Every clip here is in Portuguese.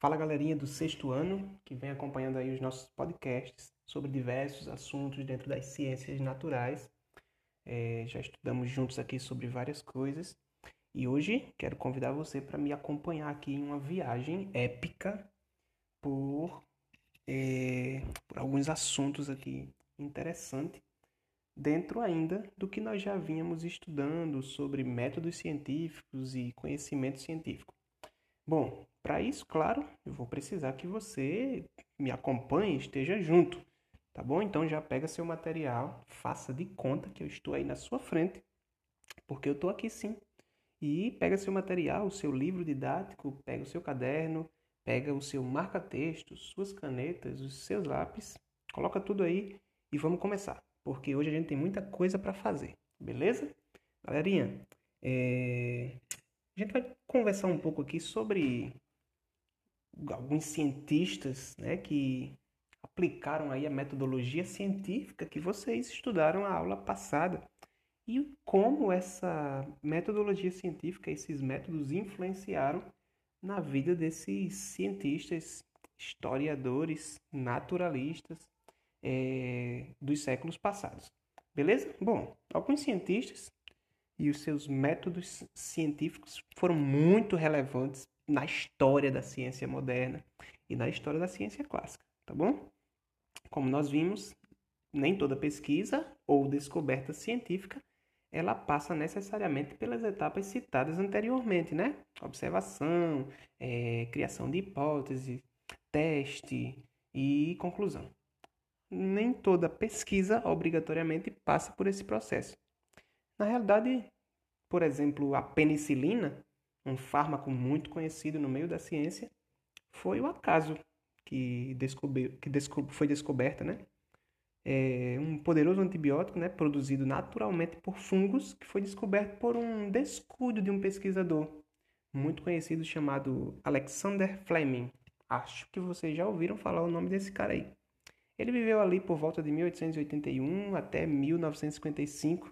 Fala galerinha do sexto ano que vem acompanhando aí os nossos podcasts sobre diversos assuntos dentro das ciências naturais. É, já estudamos juntos aqui sobre várias coisas e hoje quero convidar você para me acompanhar aqui em uma viagem épica por, é, por alguns assuntos aqui interessantes dentro ainda do que nós já vínhamos estudando sobre métodos científicos e conhecimento científico. Bom, para isso, claro, eu vou precisar que você me acompanhe, esteja junto, tá bom? Então já pega seu material, faça de conta que eu estou aí na sua frente, porque eu estou aqui sim. E pega seu material, o seu livro didático, pega o seu caderno, pega o seu marca-texto, suas canetas, os seus lápis, coloca tudo aí e vamos começar, porque hoje a gente tem muita coisa para fazer, beleza? Galerinha, é... a gente vai conversar um pouco aqui sobre alguns cientistas né, que aplicaram aí a metodologia científica que vocês estudaram na aula passada e como essa metodologia científica, esses métodos influenciaram na vida desses cientistas, historiadores, naturalistas é, dos séculos passados. Beleza? Bom, alguns cientistas e os seus métodos científicos foram muito relevantes na história da ciência moderna e na história da ciência clássica, tá bom? Como nós vimos, nem toda pesquisa ou descoberta científica ela passa necessariamente pelas etapas citadas anteriormente, né? Observação, é, criação de hipótese, teste e conclusão. Nem toda pesquisa obrigatoriamente passa por esse processo. Na realidade, por exemplo, a penicilina um fármaco muito conhecido no meio da ciência, foi o acaso que, descobriu, que desco, foi descoberta, né? É um poderoso antibiótico, né, produzido naturalmente por fungos, que foi descoberto por um descuido de um pesquisador muito conhecido chamado Alexander Fleming. Acho que vocês já ouviram falar o nome desse cara aí. Ele viveu ali por volta de 1881 até 1955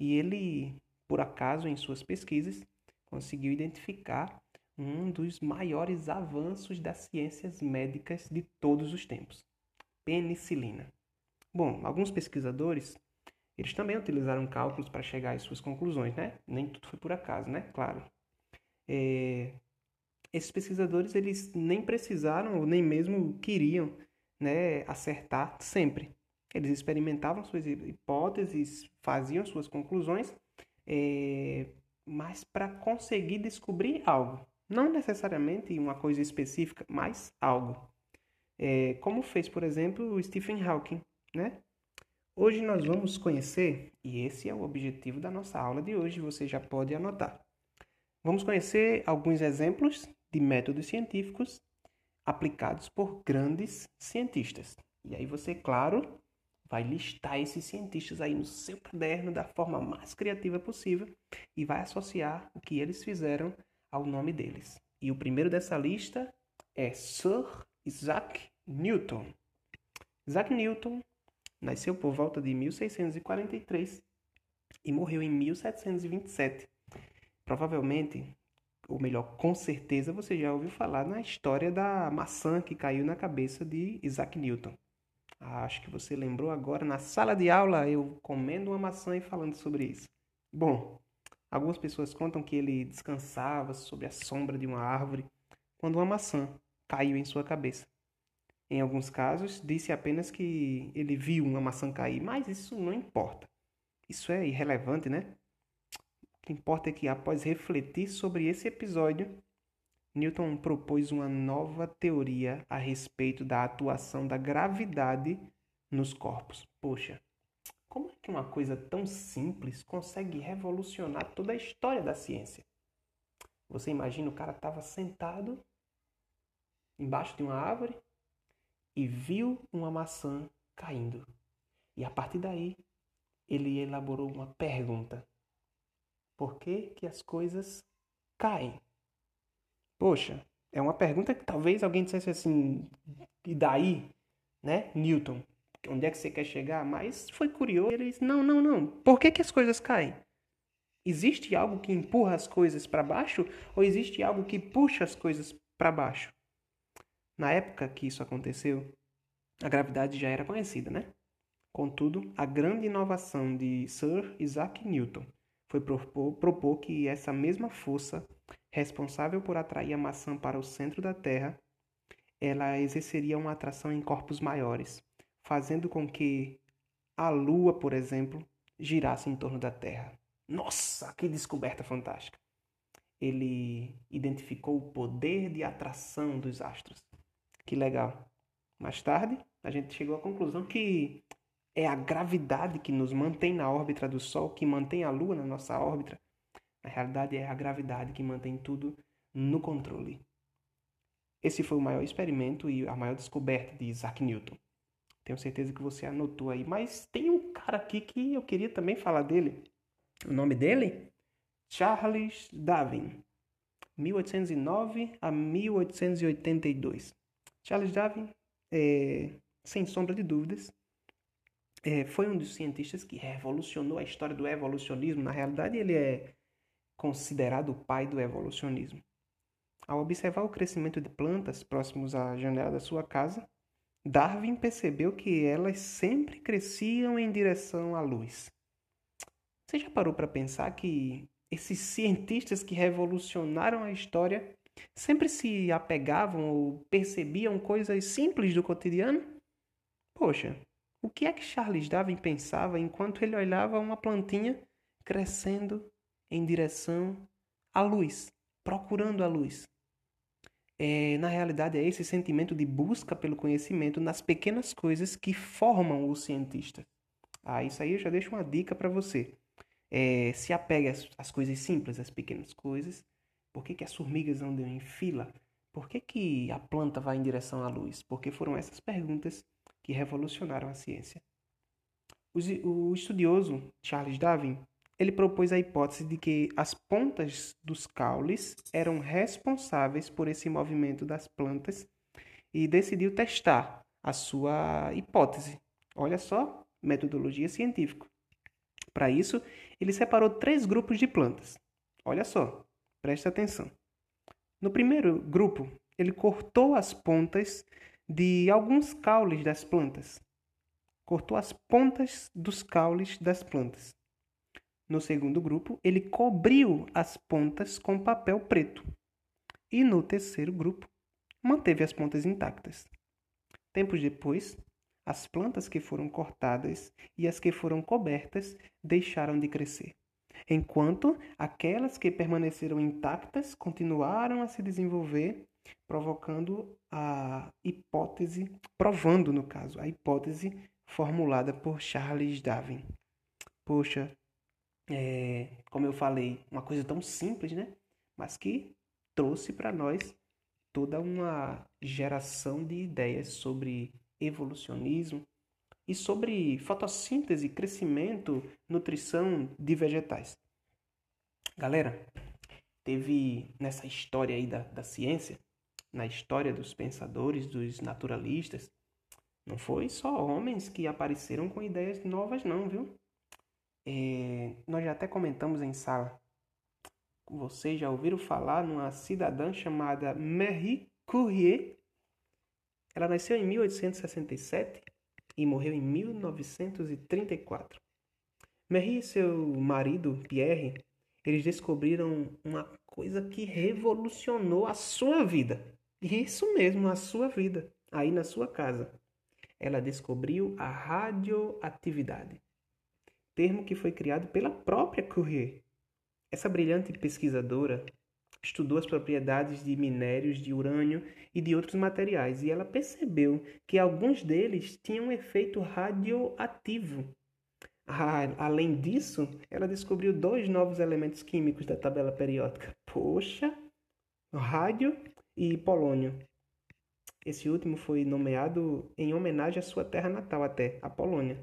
e ele, por acaso, em suas pesquisas, conseguiu identificar um dos maiores avanços das ciências médicas de todos os tempos, penicilina. Bom, alguns pesquisadores, eles também utilizaram cálculos para chegar às suas conclusões, né? Nem tudo foi por acaso, né? Claro. É... Esses pesquisadores, eles nem precisaram ou nem mesmo queriam né, acertar sempre. Eles experimentavam suas hipóteses, faziam suas conclusões, é, mas para conseguir descobrir algo. Não necessariamente uma coisa específica, mas algo. É, como fez, por exemplo, o Stephen Hawking. Né? Hoje nós vamos conhecer, e esse é o objetivo da nossa aula de hoje, você já pode anotar. Vamos conhecer alguns exemplos de métodos científicos aplicados por grandes cientistas. E aí você, claro, vai listar esses cientistas aí no seu caderno da forma mais criativa possível e vai associar o que eles fizeram ao nome deles. E o primeiro dessa lista é Sir Isaac Newton. Isaac Newton nasceu por volta de 1643 e morreu em 1727. Provavelmente, ou melhor, com certeza você já ouviu falar na história da maçã que caiu na cabeça de Isaac Newton. Ah, acho que você lembrou agora, na sala de aula, eu comendo uma maçã e falando sobre isso. Bom, algumas pessoas contam que ele descansava sobre a sombra de uma árvore quando uma maçã caiu em sua cabeça. Em alguns casos, disse apenas que ele viu uma maçã cair, mas isso não importa. Isso é irrelevante, né? O que importa é que, após refletir sobre esse episódio, Newton propôs uma nova teoria a respeito da atuação da gravidade nos corpos. Poxa, como é que uma coisa tão simples consegue revolucionar toda a história da ciência? Você imagina o cara estava sentado embaixo de uma árvore e viu uma maçã caindo. E a partir daí, ele elaborou uma pergunta: Por que, que as coisas caem? Poxa, é uma pergunta que talvez alguém dissesse assim, e daí, né, Newton? Onde é que você quer chegar? Mas foi curioso. Ele disse, não, não, não. Por que, que as coisas caem? Existe algo que empurra as coisas para baixo ou existe algo que puxa as coisas para baixo? Na época que isso aconteceu, a gravidade já era conhecida, né? Contudo, a grande inovação de Sir Isaac Newton foi propor, propor que essa mesma força, responsável por atrair a maçã para o centro da Terra, ela exerceria uma atração em corpos maiores, fazendo com que a Lua, por exemplo, girasse em torno da Terra. Nossa, que descoberta fantástica! Ele identificou o poder de atração dos astros. Que legal! Mais tarde, a gente chegou à conclusão que é a gravidade que nos mantém na órbita do Sol, que mantém a Lua na nossa órbita. Na realidade, é a gravidade que mantém tudo no controle. Esse foi o maior experimento e a maior descoberta de Isaac Newton. Tenho certeza que você anotou aí. Mas tem um cara aqui que eu queria também falar dele. O nome dele? Charles Darwin. 1809 a 1882. Charles Darwin, é, sem sombra de dúvidas, é, foi um dos cientistas que revolucionou a história do evolucionismo. Na realidade, ele é considerado o pai do evolucionismo. Ao observar o crescimento de plantas próximos à janela da sua casa, Darwin percebeu que elas sempre cresciam em direção à luz. Você já parou para pensar que esses cientistas que revolucionaram a história sempre se apegavam ou percebiam coisas simples do cotidiano? Poxa, o que é que Charles Darwin pensava enquanto ele olhava uma plantinha crescendo em direção à luz, procurando a luz? É, na realidade, é esse sentimento de busca pelo conhecimento nas pequenas coisas que formam o cientista. Ah, isso aí eu já deixo uma dica para você. É, se apegue às, às, coisas simples, às pequenas coisas. Por que, que as formigas andam em fila? Por que, que a planta vai em direção à luz? Porque foram essas perguntas que revolucionaram a ciência. O estudioso Charles Darwin ele propôs a hipótese de que as pontas dos caules eram responsáveis por esse movimento das plantas e decidiu testar a sua hipótese. Olha só, metodologia científica. Para isso, ele separou três grupos de plantas. Olha só, preste atenção. No primeiro grupo, ele cortou as pontas de alguns caules das plantas. Cortou as pontas dos caules das plantas. No segundo grupo, ele cobriu as pontas com papel preto. E no terceiro grupo, manteve as pontas intactas. Tempos depois, as plantas que foram cortadas e as que foram cobertas deixaram de crescer, enquanto aquelas que permaneceram intactas continuaram a se desenvolver provocando a hipótese, provando no caso, a hipótese formulada por Charles Darwin. Poxa, é, como eu falei, uma coisa tão simples, né? Mas que trouxe para nós toda uma geração de ideias sobre evolucionismo e sobre fotossíntese, crescimento, nutrição de vegetais. Galera, teve nessa história aí da, da ciência na história dos pensadores, dos naturalistas, não foi só homens que apareceram com ideias novas, não, viu? É, nós já até comentamos em sala. Vocês já ouviram falar numa cidadã chamada Marie Curie? Ela nasceu em 1867 e morreu em 1934. Marie e seu marido, Pierre, eles descobriram uma coisa que revolucionou a sua vida. Isso mesmo, a sua vida, aí na sua casa. Ela descobriu a radioatividade, termo que foi criado pela própria Curie. Essa brilhante pesquisadora estudou as propriedades de minérios de urânio e de outros materiais e ela percebeu que alguns deles tinham um efeito radioativo. Ah, além disso, ela descobriu dois novos elementos químicos da tabela periódica. Poxa, rádio e polônio. Esse último foi nomeado em homenagem à sua terra natal até, a Polônia.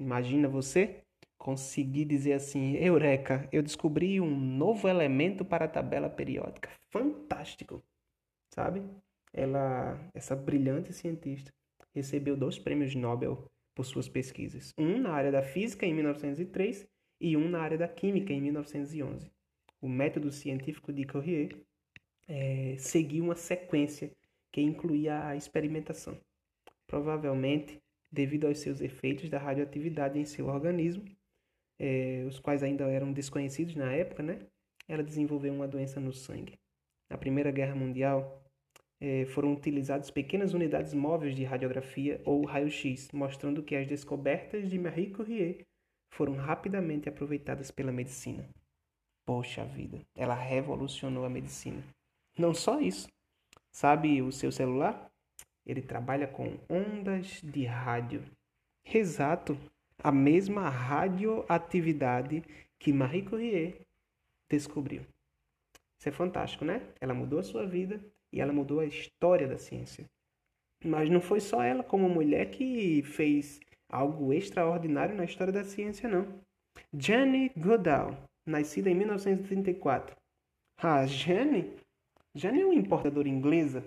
Imagina você conseguir dizer assim, Eureka, eu descobri um novo elemento para a tabela periódica. Fantástico! Sabe? Ela, essa brilhante cientista, recebeu dois prêmios Nobel por suas pesquisas. Um na área da física em 1903 e um na área da química em 1911. O método científico de Curie é, seguir uma sequência que incluía a experimentação. Provavelmente, devido aos seus efeitos da radioatividade em seu organismo, eh, os quais ainda eram desconhecidos na época, né? ela desenvolveu uma doença no sangue. Na Primeira Guerra Mundial, eh, foram utilizadas pequenas unidades móveis de radiografia ou raio-x, mostrando que as descobertas de Marie Curie foram rapidamente aproveitadas pela medicina. Poxa vida, ela revolucionou a medicina. Não só isso. Sabe o seu celular? Ele trabalha com ondas de rádio. Exato, a mesma radioatividade que Marie Curie descobriu. Isso é fantástico, né? Ela mudou a sua vida e ela mudou a história da ciência. Mas não foi só ela, como mulher, que fez algo extraordinário na história da ciência, não. Jane Goodall, nascida em 1934. Ah, Jane? Jane é uma importadora inglesa.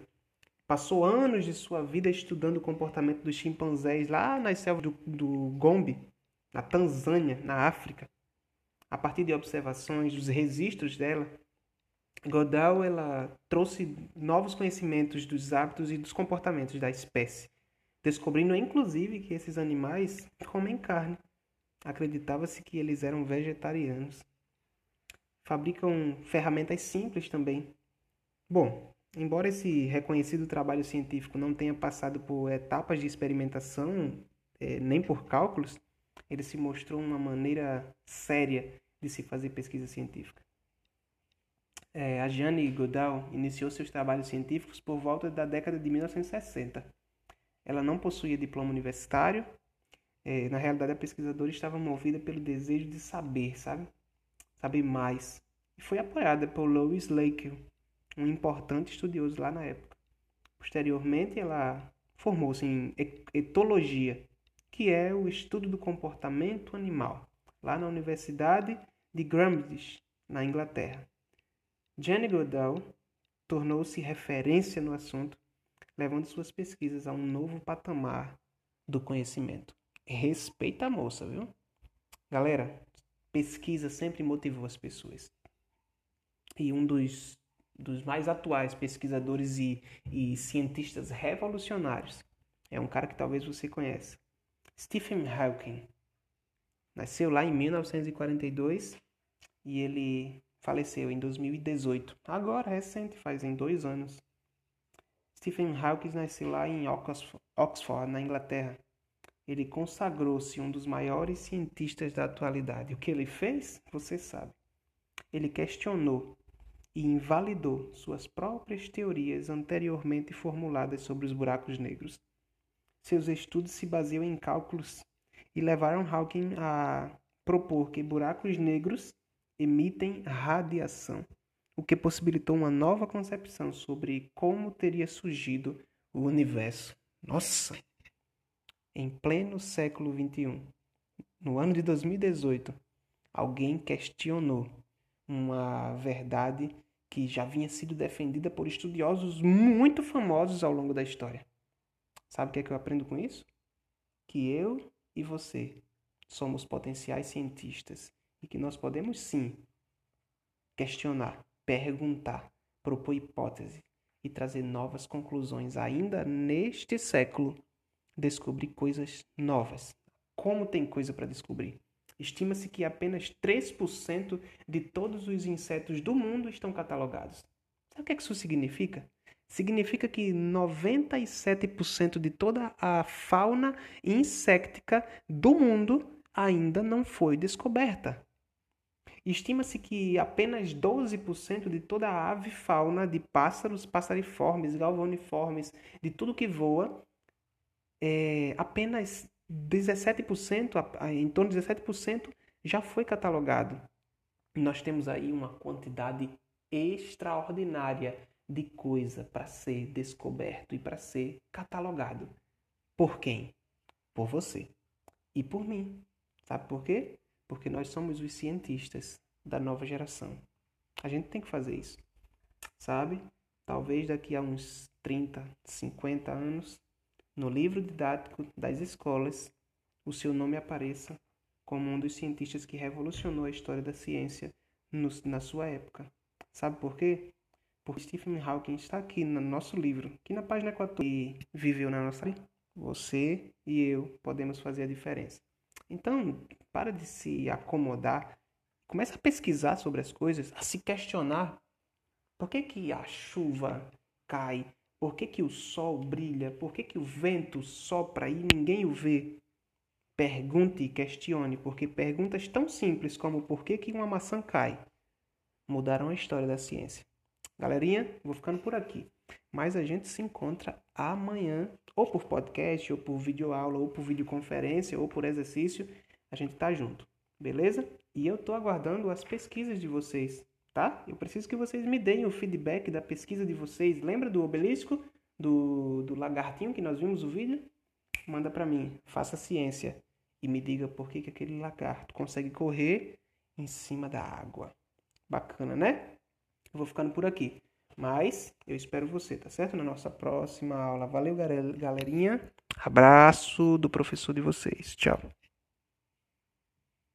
Passou anos de sua vida estudando o comportamento dos chimpanzés lá nas selvas do, do Gombe, na Tanzânia, na África. A partir de observações dos registros dela, Godal ela trouxe novos conhecimentos dos hábitos e dos comportamentos da espécie, descobrindo inclusive que esses animais comem carne. Acreditava-se que eles eram vegetarianos. Fabricam ferramentas simples também. Bom, embora esse reconhecido trabalho científico não tenha passado por etapas de experimentação, eh, nem por cálculos, ele se mostrou uma maneira séria de se fazer pesquisa científica. É, a Jane Goodall iniciou seus trabalhos científicos por volta da década de 1960. Ela não possuía diploma universitário. É, na realidade, a pesquisadora estava movida pelo desejo de saber, sabe? Saber mais. E foi apoiada por Louis Lake, um importante estudioso lá na época. Posteriormente, ela formou-se em etologia, que é o estudo do comportamento animal, lá na Universidade de Cambridge, na Inglaterra. Jane Goodall tornou-se referência no assunto, levando suas pesquisas a um novo patamar do conhecimento. Respeita a moça, viu? Galera, pesquisa sempre motivou as pessoas. E um dos, dos mais atuais pesquisadores e, e cientistas revolucionários é um cara que talvez você conheça. Stephen Hawking. Nasceu lá em 1942 e ele faleceu em 2018. Agora, recente, faz em dois anos. Stephen Hawking nasceu lá em Oxford, na Inglaterra. Ele consagrou-se um dos maiores cientistas da atualidade. O que ele fez? Você sabe. Ele questionou e invalidou suas próprias teorias anteriormente formuladas sobre os buracos negros. Seus estudos se baseiam em cálculos e levaram Hawking a propor que buracos negros emitem radiação, o que possibilitou uma nova concepção sobre como teria surgido o universo. Nossa! Em pleno século XXI, no ano de 2018, alguém questionou uma verdade que já vinha sido defendida por estudiosos muito famosos ao longo da história. Sabe o que é que eu aprendo com isso? Que eu e você somos potenciais cientistas e que nós podemos sim questionar, perguntar, propor hipótese e trazer novas conclusões ainda neste século, descobrir coisas novas. Como tem coisa para descobrir? Estima-se que apenas 3% de todos os insetos do mundo estão catalogados. Sabe o que, é que isso significa? Significa que 97% de toda a fauna insectica do mundo ainda não foi descoberta. Estima-se que apenas 12% de toda a ave fauna de pássaros, passariformes, galvaniformes, de tudo que voa, é, apenas 17%, em torno de 17%, já foi catalogado. Nós temos aí uma quantidade extraordinária de coisa para ser descoberto e para ser catalogado. Por quem? Por você e por mim. Sabe por quê? Porque nós somos os cientistas da nova geração. A gente tem que fazer isso. Sabe? Talvez daqui a uns 30, 50 anos, no livro didático das escolas, o seu nome apareça como um dos cientistas que revolucionou a história da ciência no, na sua época. Sabe por quê? Porque Stephen Hawking está aqui no nosso livro, aqui na página 14, e viveu na nossa vida. Você e eu podemos fazer a diferença. Então, para de se acomodar, comece a pesquisar sobre as coisas, a se questionar. Por que, que a chuva cai? Por que, que o sol brilha? Por que, que o vento sopra e ninguém o vê? Pergunte e questione, porque perguntas tão simples como por que, que uma maçã cai mudaram a história da ciência. Galerinha, vou ficando por aqui. Mas a gente se encontra amanhã, ou por podcast, ou por videoaula, ou por videoconferência, ou por exercício. A gente tá junto, beleza? E eu tô aguardando as pesquisas de vocês, tá? Eu preciso que vocês me deem o feedback da pesquisa de vocês. Lembra do obelisco? Do, do lagartinho que nós vimos o vídeo? Manda para mim, faça ciência e me diga por que, que aquele lagarto consegue correr em cima da água. Bacana, né? Eu vou ficando por aqui. Mas eu espero você, tá certo? Na nossa próxima aula. Valeu, galerinha. Abraço do professor de vocês. Tchau.